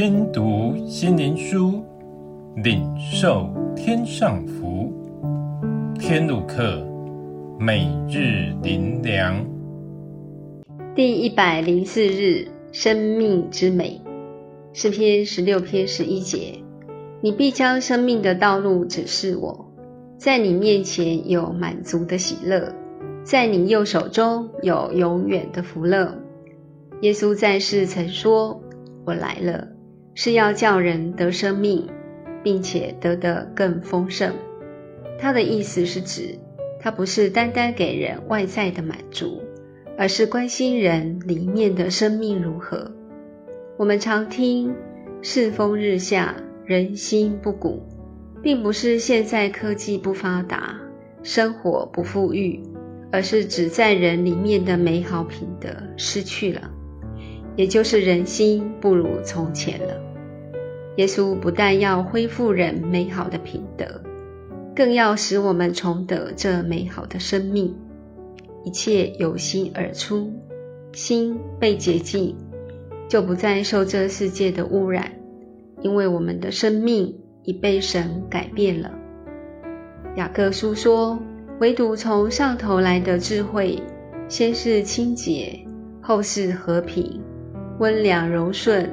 听读心灵书，领受天上福。天路客，每日灵粮，第一百零四日，生命之美。诗篇十六篇十一节：你必将生命的道路指示我，在你面前有满足的喜乐，在你右手中有永远的福乐。耶稣在世曾说：“我来了，是要叫人得生命，并且得得更丰盛。”他的意思是指，他不是单单给人外在的满足，而是关心人里面的生命如何。我们常听“世风日下，人心不古”，并不是现在科技不发达，生活不富裕，而是指在人里面的美好品德失去了。也就是人心不如从前了。耶稣不但要恢复人美好的品德，更要使我们重得这美好的生命。一切由心而出，心被洁净，就不再受这世界的污染，因为我们的生命已被神改变了。雅各书说：“唯独从上头来的智慧，先是清洁，后是和平。”温良柔顺，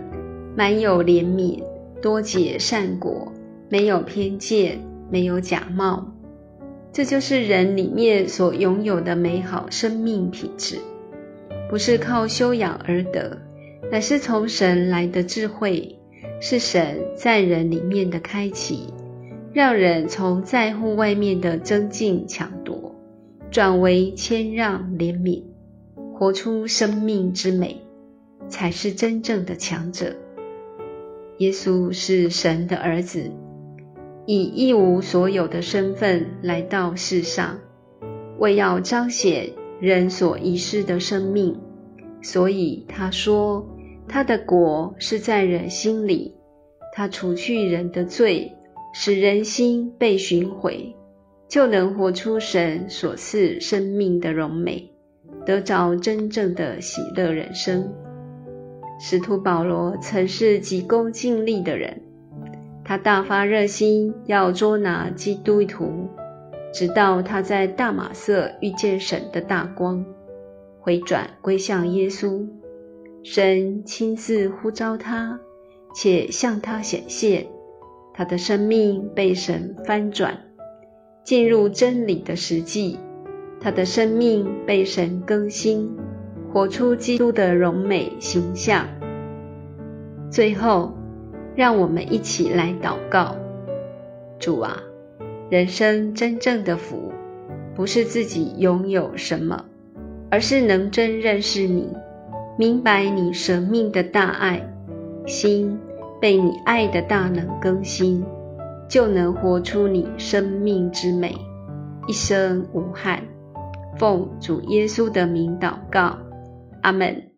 满有怜悯，多结善果，没有偏见，没有假冒。这就是人里面所拥有的美好生命品质，不是靠修养而得，乃是从神来的智慧，是神在人里面的开启，让人从在乎外面的争竞抢夺，转为谦让怜悯，活出生命之美。才是真正的强者。耶稣是神的儿子，以一无所有的身份来到世上，为要彰显人所遗失的生命。所以他说，他的国是在人心里，他除去人的罪，使人心被寻回，就能活出神所赐生命的荣美，得着真正的喜乐人生。使徒保罗曾是急功近利的人，他大发热心要捉拿基督徒，直到他在大马色遇见神的大光，回转归向耶稣，神亲自呼召他，且向他显现，他的生命被神翻转，进入真理的实际，他的生命被神更新。活出基督的荣美形象。最后，让我们一起来祷告：主啊，人生真正的福，不是自己拥有什么，而是能真认识你，明白你舍命的大爱，心被你爱的大能更新，就能活出你生命之美，一生无憾。奉主耶稣的名祷告。Amen.